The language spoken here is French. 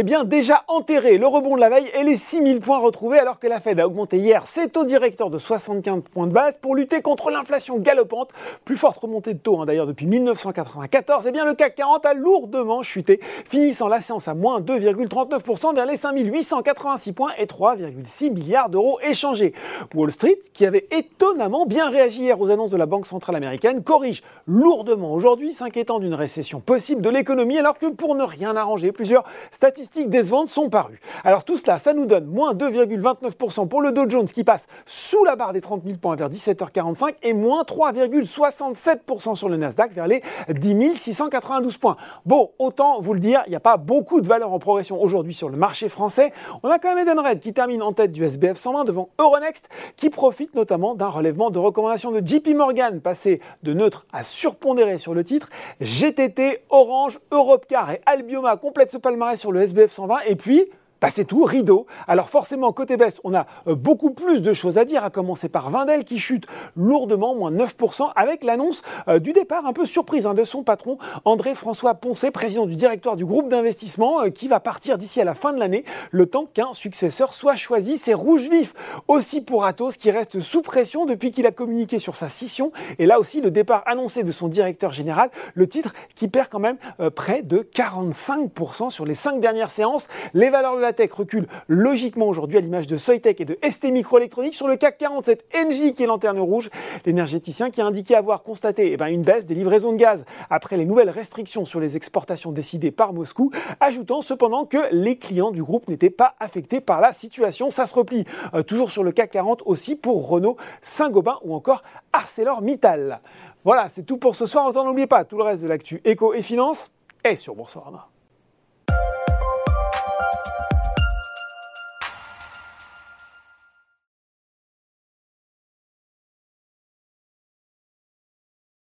Eh bien, déjà enterré, le rebond de la veille et les 6000 points retrouvés alors que la Fed a augmenté hier ses taux directeurs de 75 points de base pour lutter contre l'inflation galopante. Plus forte remontée de taux hein, d'ailleurs depuis 1994. Eh bien, le CAC 40 a lourdement chuté, finissant la séance à moins 2,39% vers les 5886 points et 3,6 milliards d'euros échangés. Wall Street, qui avait étonnamment bien réagi hier aux annonces de la Banque centrale américaine, corrige lourdement aujourd'hui, s'inquiétant d'une récession possible de l'économie alors que pour ne rien arranger, plusieurs statistiques statistiques décevantes sont parues. Alors tout cela, ça nous donne moins 2,29% pour le Dow Jones qui passe sous la barre des 30 000 points vers 17h45 et moins 3,67% sur le Nasdaq vers les 10 692 points. Bon, autant vous le dire, il n'y a pas beaucoup de valeurs en progression aujourd'hui sur le marché français. On a quand même Edenred qui termine en tête du SBF 120 devant Euronext qui profite notamment d'un relèvement de recommandation de JP Morgan passé de neutre à surpondéré sur le titre. GTT, Orange, Europcar et Albioma complètent ce palmarès sur le SBF 120 et puis bah c'est tout, rideau. Alors forcément, côté baisse, on a euh, beaucoup plus de choses à dire, à commencer par Vindel qui chute lourdement, moins 9%, avec l'annonce euh, du départ un peu surprise hein, de son patron, André-François Poncet, président du directoire du groupe d'investissement, euh, qui va partir d'ici à la fin de l'année, le temps qu'un successeur soit choisi. C'est rouge vif aussi pour Atos, qui reste sous pression depuis qu'il a communiqué sur sa scission, et là aussi le départ annoncé de son directeur général, le titre qui perd quand même près de 45% sur les cinq dernières séances. Les valeurs tech recule logiquement aujourd'hui à l'image de Soitec et de ST Microelectronics sur le CAC 47 NJ qui est lanterne rouge, l'énergéticien qui a indiqué avoir constaté eh ben, une baisse des livraisons de gaz après les nouvelles restrictions sur les exportations décidées par Moscou, ajoutant cependant que les clients du groupe n'étaient pas affectés par la situation. Ça se replie euh, toujours sur le CAC 40 aussi pour Renault, Saint-Gobain ou encore ArcelorMittal. Voilà, c'est tout pour ce soir. N'oubliez pas, tout le reste de l'actu éco et finance est sur Boursorama.